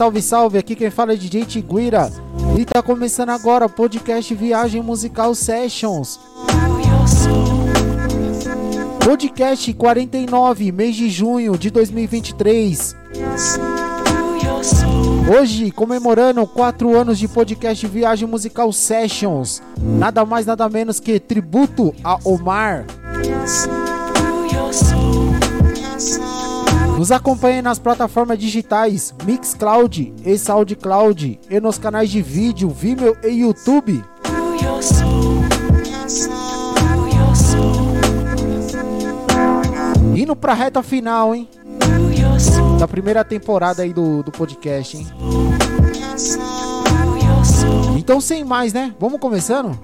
salve, salve! Aqui quem fala é DJ Tiguira e tá começando agora o podcast Viagem Musical Sessions. Podcast 49, mês de junho de 2023. Hoje, comemorando 4 anos de podcast Viagem Musical Sessions. Nada mais, nada menos que tributo a Omar. Nos acompanhe nas plataformas digitais Mixcloud e SoundCloud e nos canais de vídeo Vimeo e YouTube. Indo pra reta final, hein? Da primeira temporada aí do, do podcast, hein? Então, sem mais, né? Vamos começando?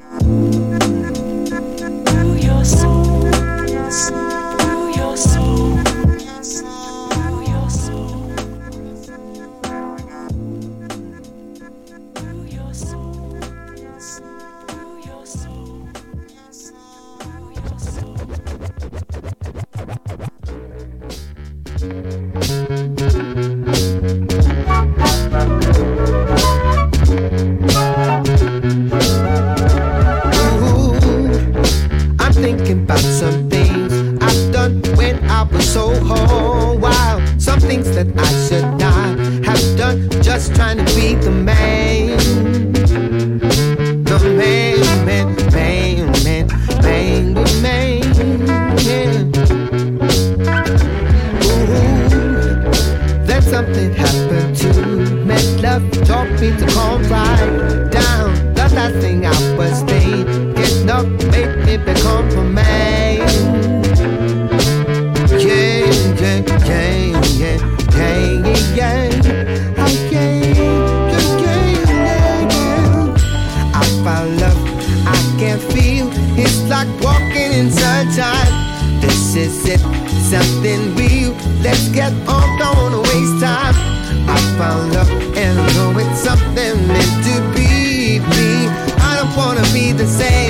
get pumped, don't wanna waste time. I found love and I know it's something meant to be me. I don't wanna be the same.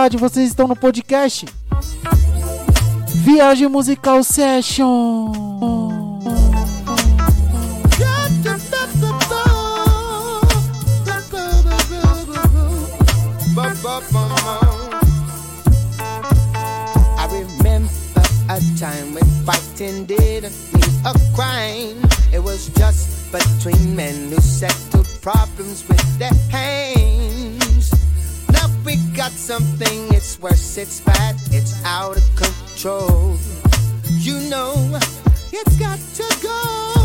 tarde, vocês estão no podcast Viagem Musical Session. I remember a time when fighting didn't mean a crime. It was just between men who settled problems with their hands. got something, it's worse, it's bad. it's out of control. You know, it's got to go.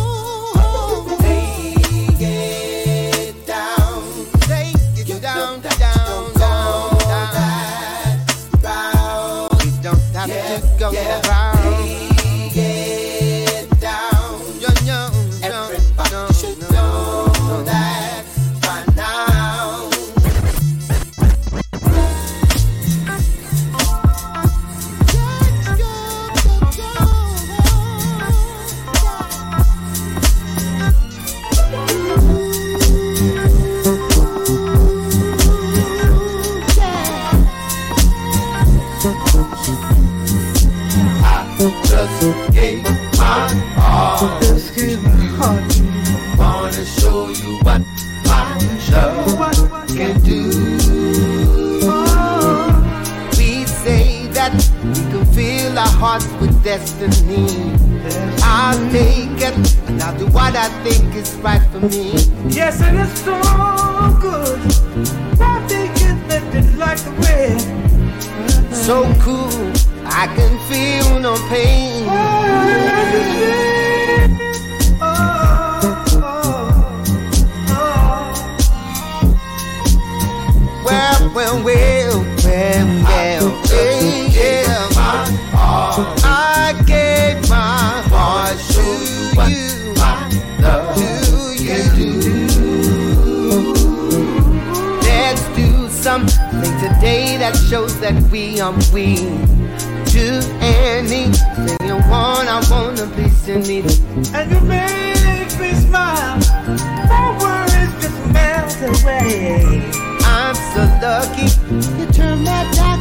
that shows that we are we. Do anything you want, I wanna be Sunita. And you make me smile, my worries just melt away. I'm so lucky you turned that. time.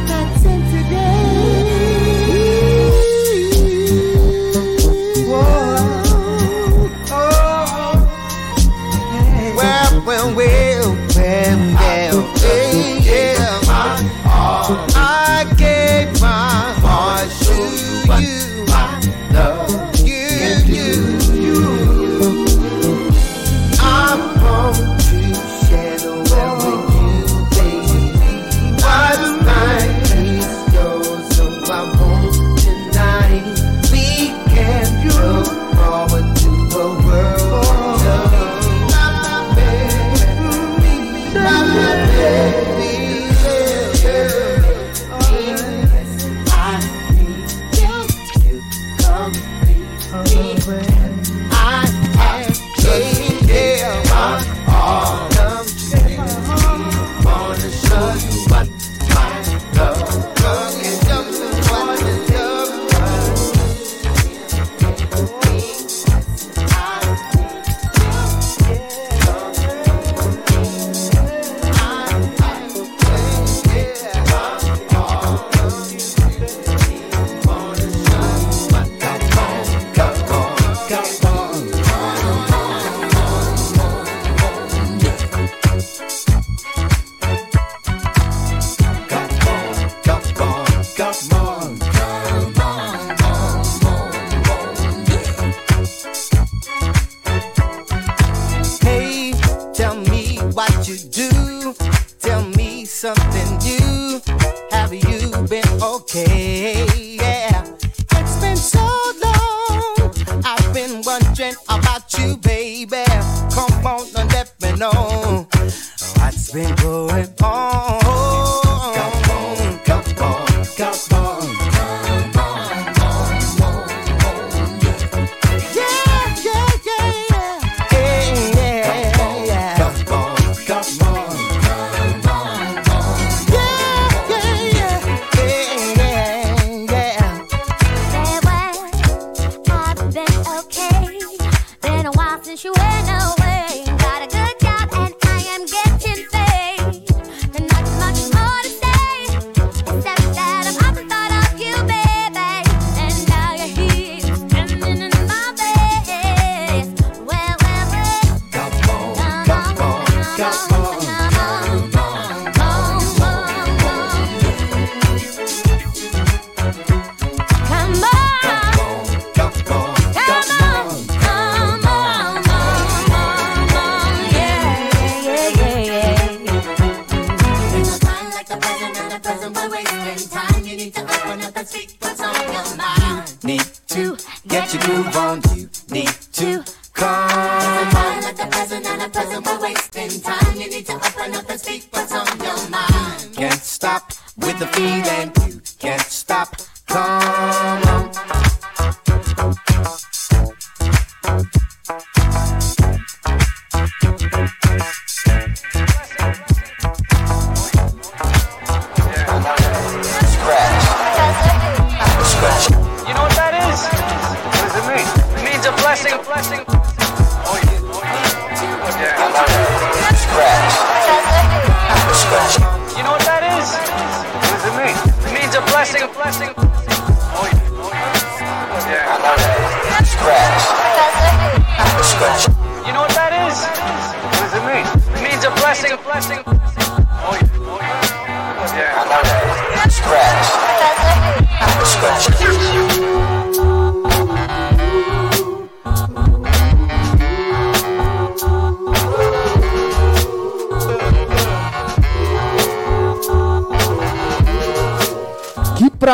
blessing.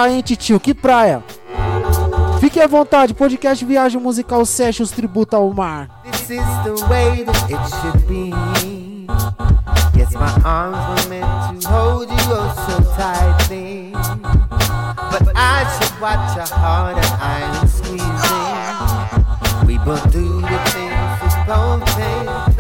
praia, hein, titio? Que praia? Fique à vontade, podcast Viagem Musical Sessions Tributa ao Mar. This is the way that it should be. Yes, my arms were meant to hold you oh so tightly. But I should watch I'm squeezing. We both do the things we both.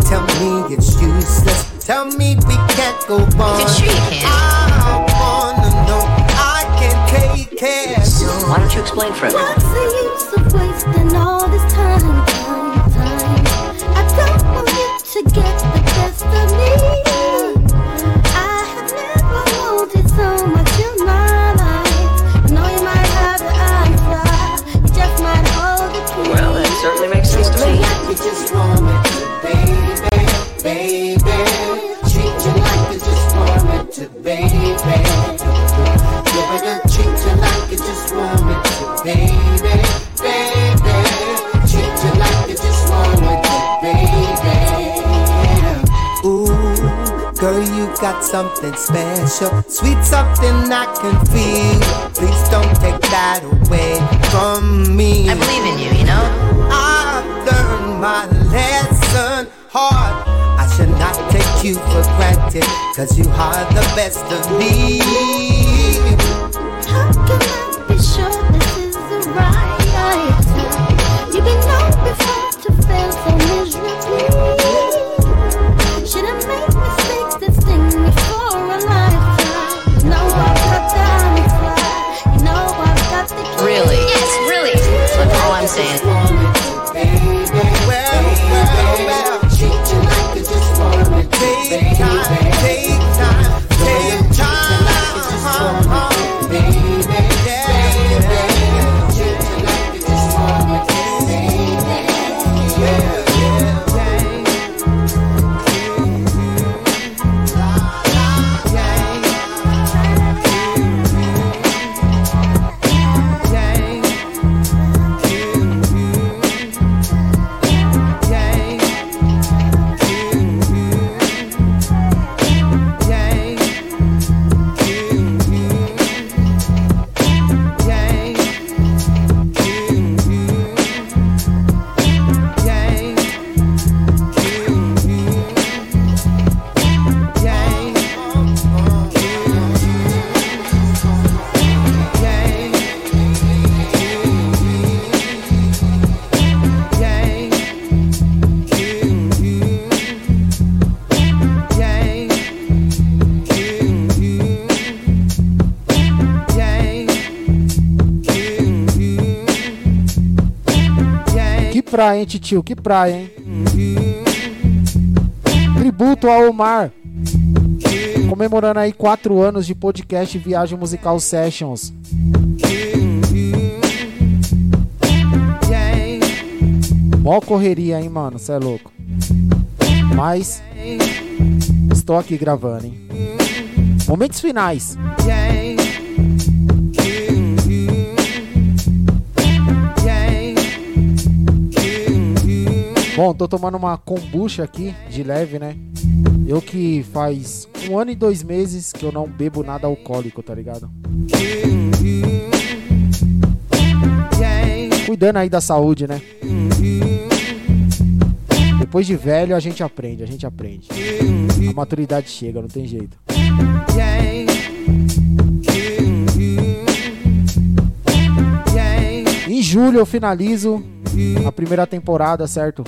tell me it's useless. Tell me we can't go on. You're sure you can. I wanna know. I can take care. Why don't you explain for? What's the use of wasting all this time, time, time? I don't want you to get the best of me. something special, sweet something I can feel. Please don't take that away from me. I believe in you, you know. I've learned my lesson hard. I should not take you for granted, cause you are the best of me. How can I be sure this is the right? Praia, hein, titio? Que praia, hein? Tributo ao Omar. Comemorando aí quatro anos de podcast Viagem Musical Sessions. Mó correria, hein, mano? Cê é louco. Mas estou aqui gravando, hein? Momentos finais. Bom, tô tomando uma kombucha aqui, de leve, né? Eu que faz um ano e dois meses que eu não bebo nada alcoólico, tá ligado? Cuidando aí da saúde, né? Depois de velho a gente aprende, a gente aprende. A maturidade chega, não tem jeito. Em julho eu finalizo a primeira temporada, certo?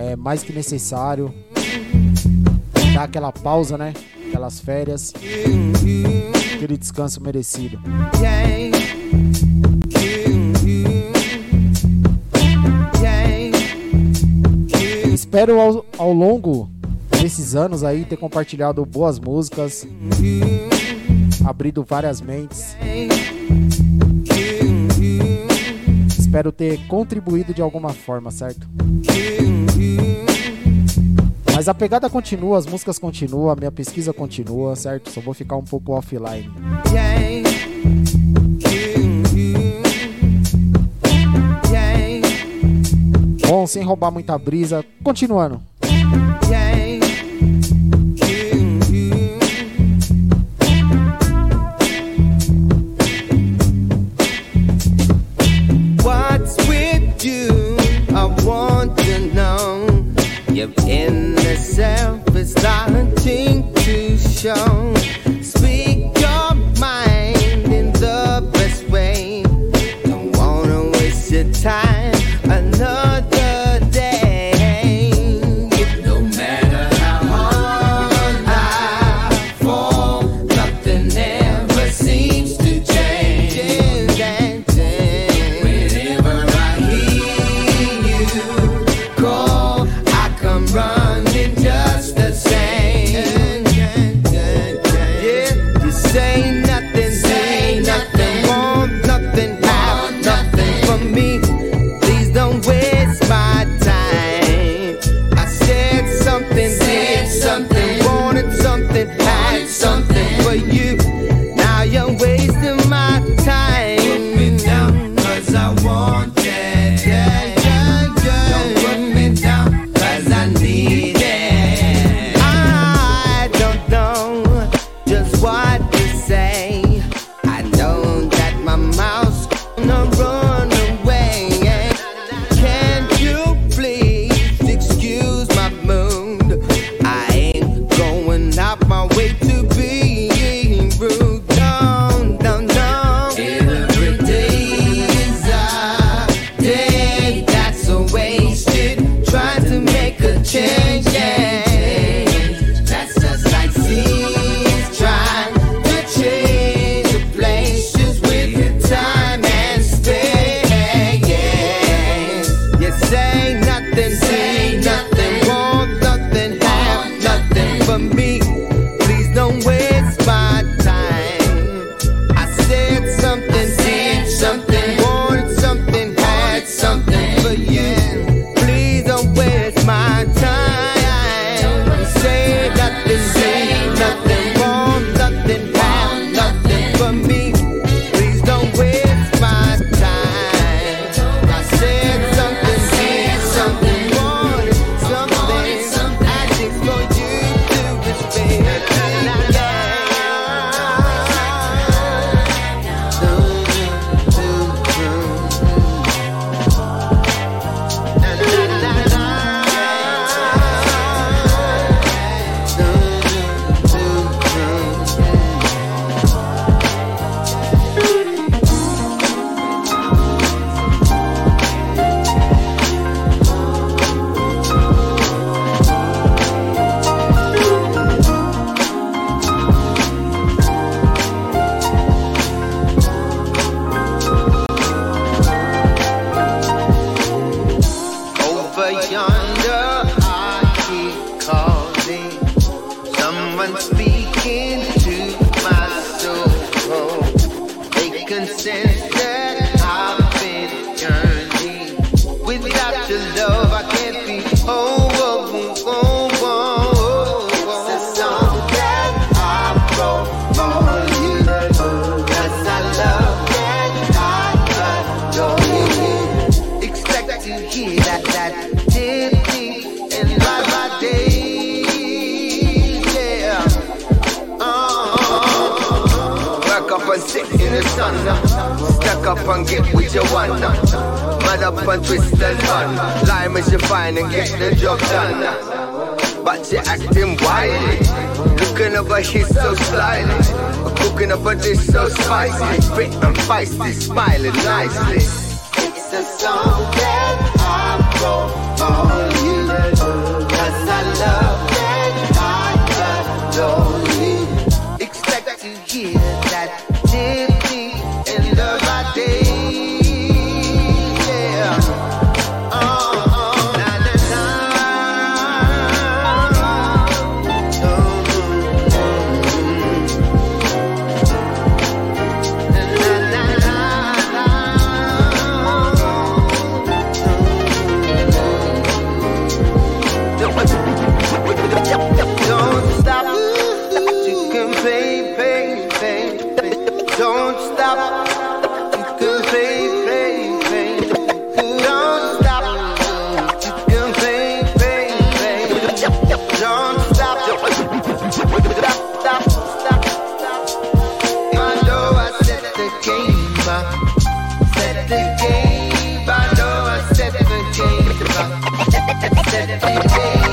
É mais que necessário. Dar aquela pausa, né? Aquelas férias. Aquele descanso merecido. Espero ao, ao longo desses anos aí ter compartilhado boas músicas, abrido várias mentes. Espero ter contribuído de alguma forma, certo? Mas a pegada continua, as músicas continuam, a minha pesquisa continua, certo? Só vou ficar um pouco offline. Bom, sem roubar muita brisa, continuando. What's change. your love, I can't be. Oh, oh, oh, Since I'm I broke more you, I love that I adore you. Expect to hear that, that did me in my, days, yeah. Uh, up and sit in the sun. Stack up and get with your one tied up and twisted on. Lime is your fine and get the job done. But she acting wild. Looking over here so slyly. Cooking up a dish so spicy. Fit and feisty, smiling nicely. It's a song that I wrote for I love that I got. Expect to hear that deeply. better, baby.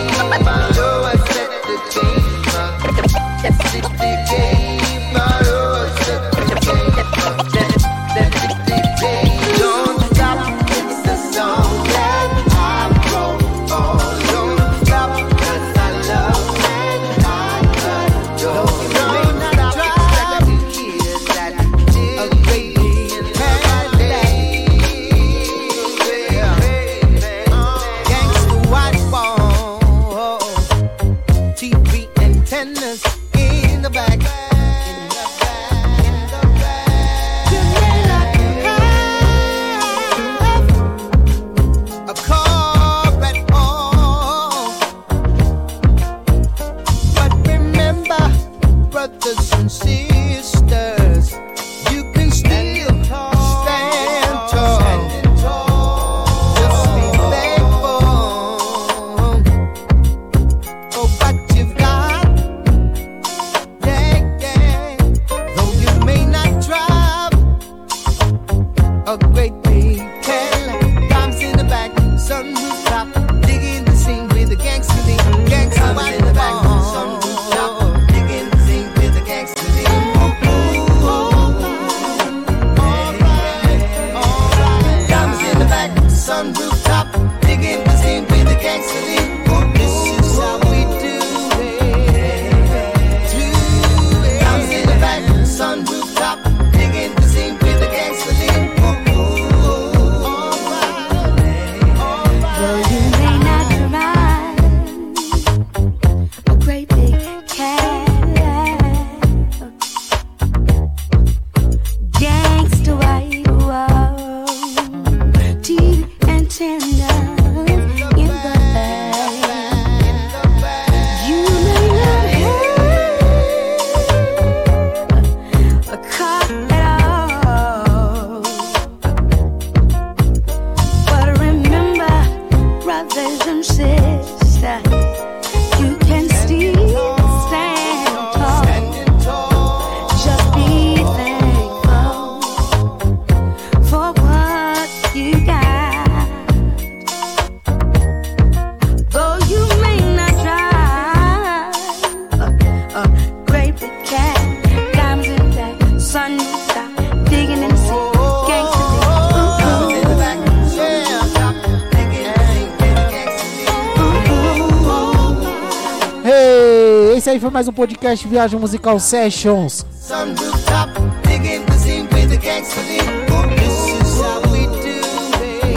esse aí foi mais um podcast Viagem Musical Sessions.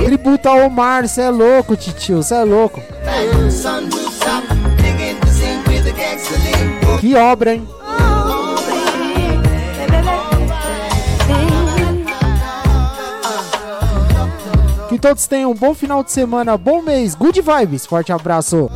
Tributa ao Omar, cê é louco, titio, cê é louco. Que obra, hein? Que todos tenham um bom final de semana, bom mês, good vibes, forte abraço.